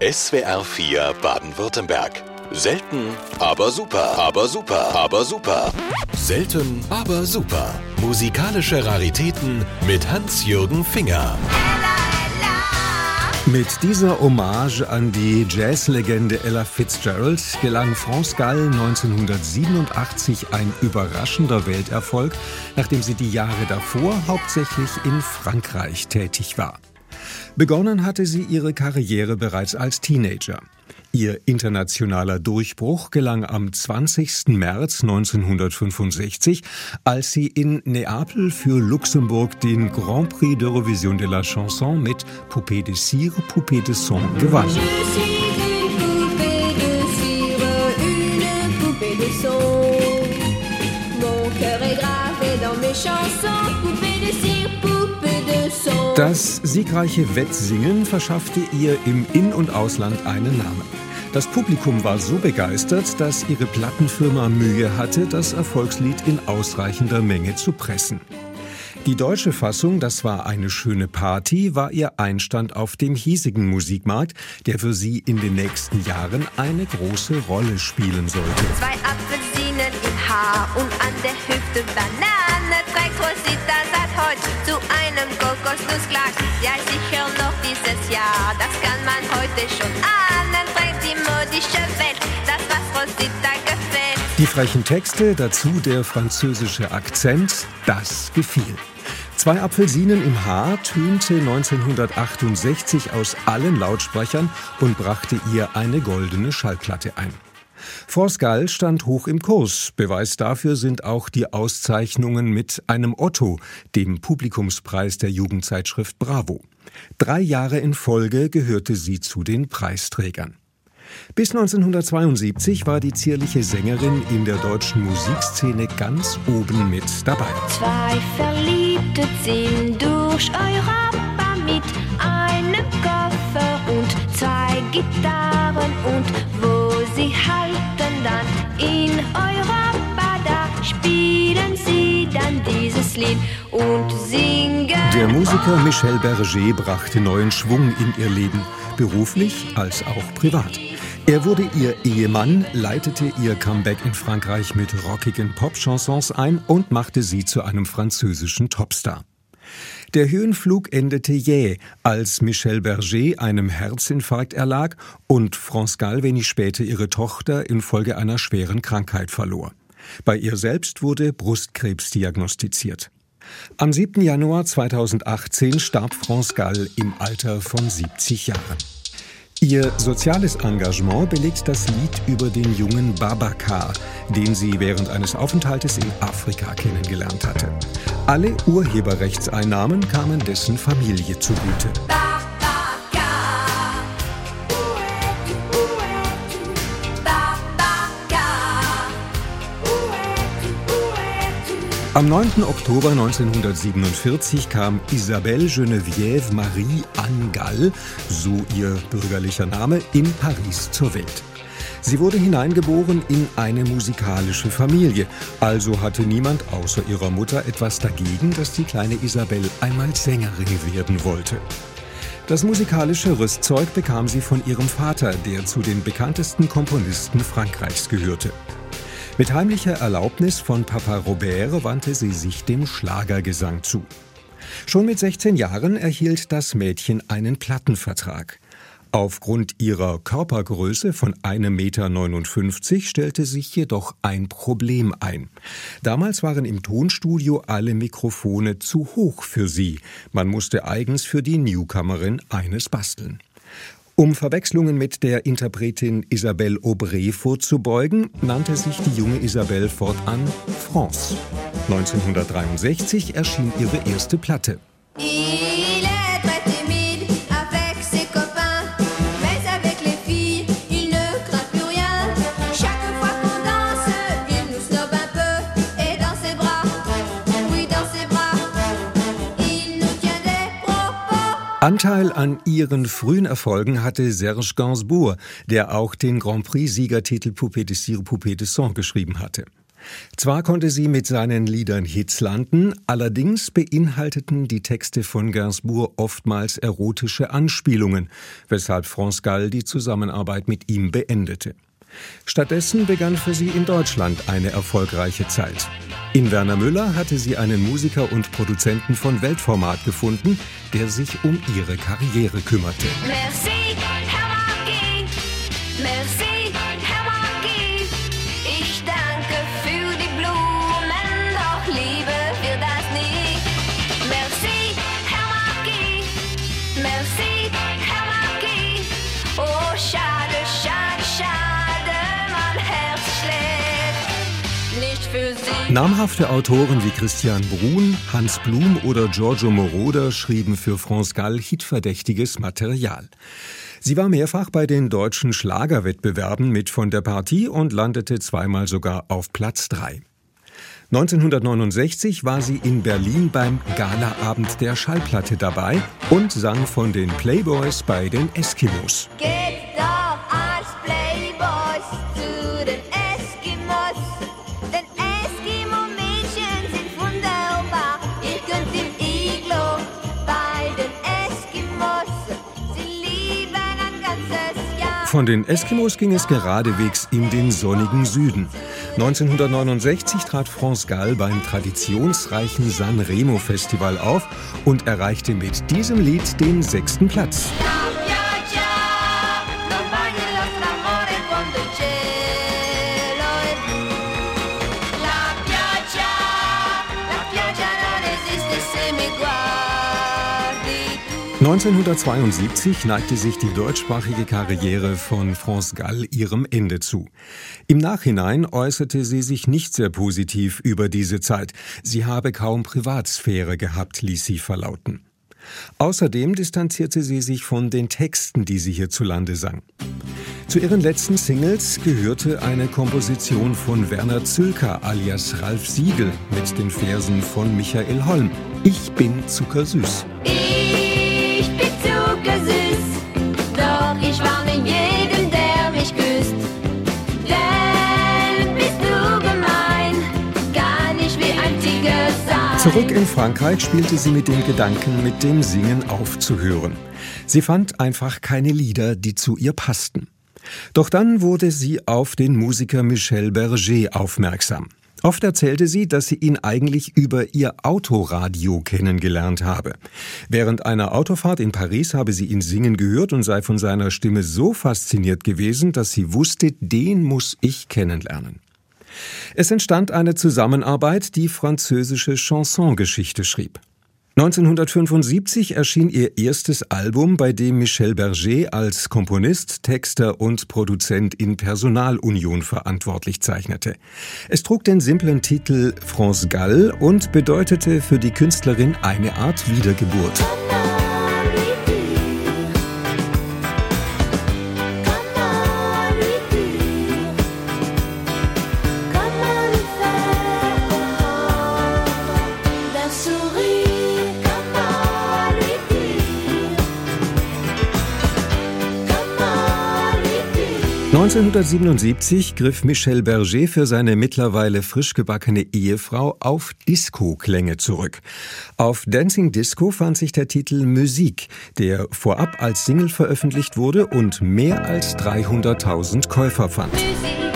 SWR 4 Baden-Württemberg. Selten, aber super, aber super, aber super. Selten, aber super. Musikalische Raritäten mit Hans-Jürgen Finger. Mit dieser Hommage an die Jazzlegende Ella Fitzgerald gelang France Gall 1987 ein überraschender Welterfolg, nachdem sie die Jahre davor hauptsächlich in Frankreich tätig war. Begonnen hatte sie ihre Karriere bereits als Teenager. Ihr internationaler Durchbruch gelang am 20. März 1965, als sie in Neapel für Luxemburg den Grand Prix d'Eurovision de la Chanson mit Poupée de Cire, Poupée de Son gewann. Das siegreiche Wettsingen verschaffte ihr im In- und Ausland einen Namen. Das Publikum war so begeistert, dass ihre Plattenfirma Mühe hatte, das Erfolgslied in ausreichender Menge zu pressen. Die deutsche Fassung, das war eine schöne Party, war ihr Einstand auf dem hiesigen Musikmarkt, der für sie in den nächsten Jahren eine große Rolle spielen sollte. Zwei Apfelsinen Haar und an der Hüfte Banane trägt Rosita seit heute zu einem Kokosnussglas. Ja, sicher noch dieses Jahr, das kann man heute schon ahnen. Trägt die modische Welt, das was Rosita gefällt. Die frechen Texte, dazu der französische Akzent, das gefiel. Zwei Apfelsinen im Haar tönte 1968 aus allen Lautsprechern und brachte ihr eine goldene Schallplatte ein. Force Gall stand hoch im Kurs. Beweis dafür sind auch die Auszeichnungen mit einem Otto, dem Publikumspreis der Jugendzeitschrift Bravo. Drei Jahre in Folge gehörte sie zu den Preisträgern. Bis 1972 war die zierliche Sängerin in der deutschen Musikszene ganz oben mit dabei. Zwei Verliebte ziehen durch und singen. Der Musiker Michel Berger brachte neuen Schwung in ihr Leben, beruflich als auch privat. Er wurde ihr Ehemann, leitete ihr Comeback in Frankreich mit rockigen Popchansons ein und machte sie zu einem französischen Topstar. Der Höhenflug endete jäh, als Michel Berger einem Herzinfarkt erlag und France Gall wenig später ihre Tochter infolge einer schweren Krankheit verlor. Bei ihr selbst wurde Brustkrebs diagnostiziert. Am 7. Januar 2018 starb France Gall im Alter von 70 Jahren. Ihr soziales Engagement belegt das Lied über den jungen Babacar, den sie während eines Aufenthaltes in Afrika kennengelernt hatte. Alle Urheberrechtseinnahmen kamen dessen Familie zugute. Am 9. Oktober 1947 kam Isabelle Geneviève Marie Anne Gall, so ihr bürgerlicher Name, in Paris zur Welt. Sie wurde hineingeboren in eine musikalische Familie, also hatte niemand außer ihrer Mutter etwas dagegen, dass die kleine Isabelle einmal Sängerin werden wollte. Das musikalische Rüstzeug bekam sie von ihrem Vater, der zu den bekanntesten Komponisten Frankreichs gehörte. Mit heimlicher Erlaubnis von Papa Robert wandte sie sich dem Schlagergesang zu. Schon mit 16 Jahren erhielt das Mädchen einen Plattenvertrag. Aufgrund ihrer Körpergröße von 1,59 Meter stellte sich jedoch ein Problem ein. Damals waren im Tonstudio alle Mikrofone zu hoch für sie. Man musste eigens für die Newcomerin eines basteln. Um Verwechslungen mit der Interpretin Isabelle Aubray vorzubeugen, nannte sich die junge Isabelle fortan France. 1963 erschien ihre erste Platte. Anteil an ihren frühen Erfolgen hatte Serge Gainsbourg, der auch den Grand Prix-Siegertitel Poupée de Cire, Poupée de Sang geschrieben hatte. Zwar konnte sie mit seinen Liedern Hits landen, allerdings beinhalteten die Texte von Gainsbourg oftmals erotische Anspielungen, weshalb France Gall die Zusammenarbeit mit ihm beendete. Stattdessen begann für sie in Deutschland eine erfolgreiche Zeit. In Werner Müller hatte sie einen Musiker und Produzenten von Weltformat gefunden, der sich um ihre Karriere kümmerte. Merci, Namhafte Autoren wie Christian Brun, Hans Blum oder Giorgio Moroder schrieben für France Gall hitverdächtiges Material. Sie war mehrfach bei den deutschen Schlagerwettbewerben mit von der Partie und landete zweimal sogar auf Platz 3. 1969 war sie in Berlin beim Galaabend der Schallplatte dabei und sang von den Playboys bei den Eskimos. Geht Von den Eskimos ging es geradewegs in den sonnigen Süden. 1969 trat France Gall beim traditionsreichen San Remo Festival auf und erreichte mit diesem Lied den sechsten Platz. 1972 neigte sich die deutschsprachige Karriere von France Gall ihrem Ende zu. Im Nachhinein äußerte sie sich nicht sehr positiv über diese Zeit. Sie habe kaum Privatsphäre gehabt, ließ sie verlauten. Außerdem distanzierte sie sich von den Texten, die sie hierzulande sang. Zu ihren letzten Singles gehörte eine Komposition von Werner Zülker alias Ralf Siegel mit den Versen von Michael Holm. Ich bin zuckersüß. Ich Zurück in Frankreich spielte sie mit dem Gedanken, mit dem Singen aufzuhören. Sie fand einfach keine Lieder, die zu ihr passten. Doch dann wurde sie auf den Musiker Michel Berger aufmerksam. Oft erzählte sie, dass sie ihn eigentlich über ihr Autoradio kennengelernt habe. Während einer Autofahrt in Paris habe sie ihn singen gehört und sei von seiner Stimme so fasziniert gewesen, dass sie wusste, den muss ich kennenlernen. Es entstand eine Zusammenarbeit, die französische Chansongeschichte schrieb. 1975 erschien ihr erstes Album, bei dem Michel Berger als Komponist, Texter und Produzent in Personalunion verantwortlich zeichnete. Es trug den simplen Titel France Gall und bedeutete für die Künstlerin eine Art Wiedergeburt. 1977 griff Michel Berger für seine mittlerweile frisch gebackene Ehefrau auf Disco-Klänge zurück. Auf Dancing Disco fand sich der Titel Musik, der vorab als Single veröffentlicht wurde und mehr als 300.000 Käufer fand. Musique,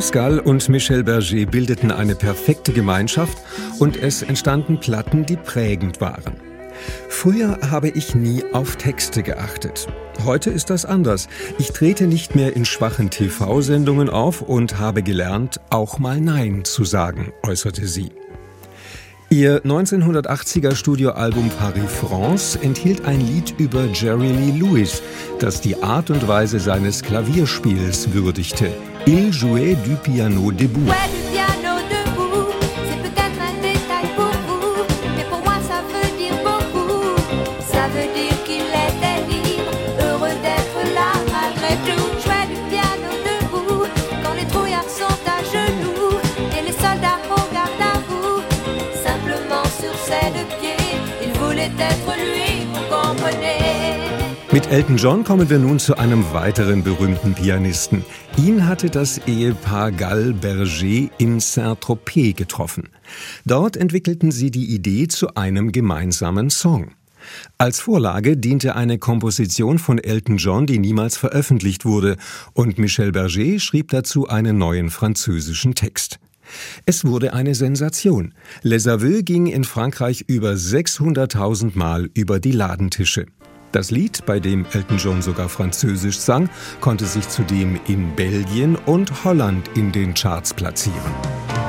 Gall und Michel Berger bildeten eine perfekte Gemeinschaft und es entstanden Platten, die prägend waren. Früher habe ich nie auf Texte geachtet. Heute ist das anders. Ich trete nicht mehr in schwachen TV-Sendungen auf und habe gelernt, auch mal Nein zu sagen, äußerte sie. Ihr 1980er Studioalbum Paris France enthielt ein Lied über Jerry Lee Lewis, das die Art und Weise seines Klavierspiels würdigte. Il jouait du piano debout. Mit Elton John kommen wir nun zu einem weiteren berühmten Pianisten. Ihn hatte das Ehepaar Gall-Berger in Saint-Tropez getroffen. Dort entwickelten sie die Idee zu einem gemeinsamen Song. Als Vorlage diente eine Komposition von Elton John, die niemals veröffentlicht wurde, und Michel Berger schrieb dazu einen neuen französischen Text. Es wurde eine Sensation. Les Aveux ging in Frankreich über 600.000 Mal über die Ladentische. Das Lied, bei dem Elton John sogar Französisch sang, konnte sich zudem in Belgien und Holland in den Charts platzieren.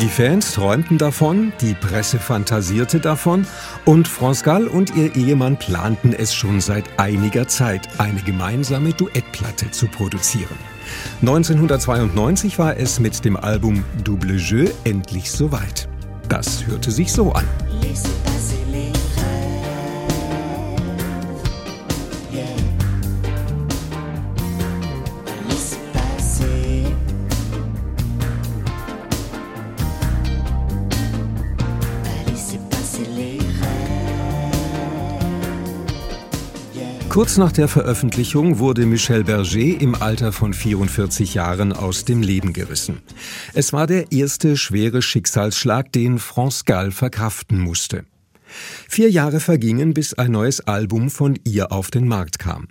Die Fans träumten davon, die Presse fantasierte davon und France Gall und ihr Ehemann planten es schon seit einiger Zeit, eine gemeinsame Duettplatte zu produzieren. 1992 war es mit dem Album Double Jeu endlich soweit. Das hörte sich so an. Kurz nach der Veröffentlichung wurde Michel Berger im Alter von 44 Jahren aus dem Leben gerissen. Es war der erste schwere Schicksalsschlag, den France Gall verkraften musste. Vier Jahre vergingen, bis ein neues Album von ihr auf den Markt kam.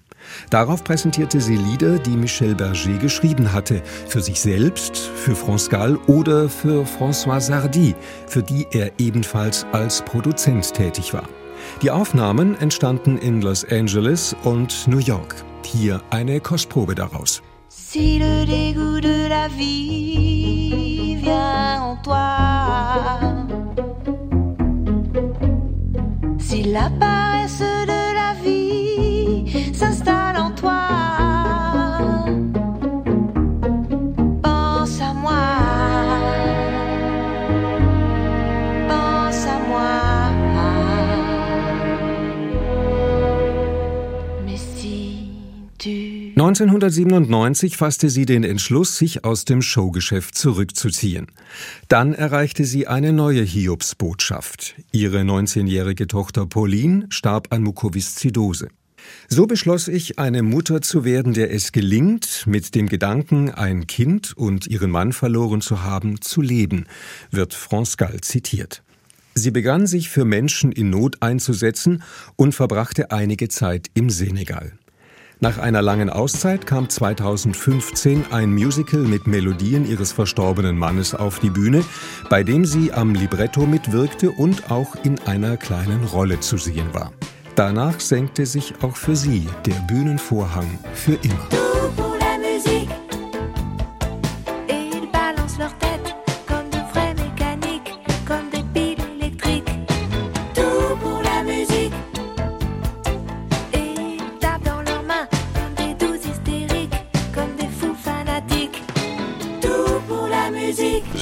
Darauf präsentierte sie Lieder, die Michel Berger geschrieben hatte, für sich selbst, für France Gall oder für François Sardy, für die er ebenfalls als Produzent tätig war. Die Aufnahmen entstanden in Los Angeles und New York. Hier eine Kostprobe daraus. Si le dégoût de la vie vient en toi, si la 1997 fasste sie den Entschluss, sich aus dem Showgeschäft zurückzuziehen. Dann erreichte sie eine neue Hiobsbotschaft. Ihre 19-jährige Tochter Pauline starb an Mukoviszidose. So beschloss ich, eine Mutter zu werden, der es gelingt, mit dem Gedanken, ein Kind und ihren Mann verloren zu haben, zu leben, wird France Gall zitiert. Sie begann sich für Menschen in Not einzusetzen und verbrachte einige Zeit im Senegal. Nach einer langen Auszeit kam 2015 ein Musical mit Melodien ihres verstorbenen Mannes auf die Bühne, bei dem sie am Libretto mitwirkte und auch in einer kleinen Rolle zu sehen war. Danach senkte sich auch für sie der Bühnenvorhang für immer.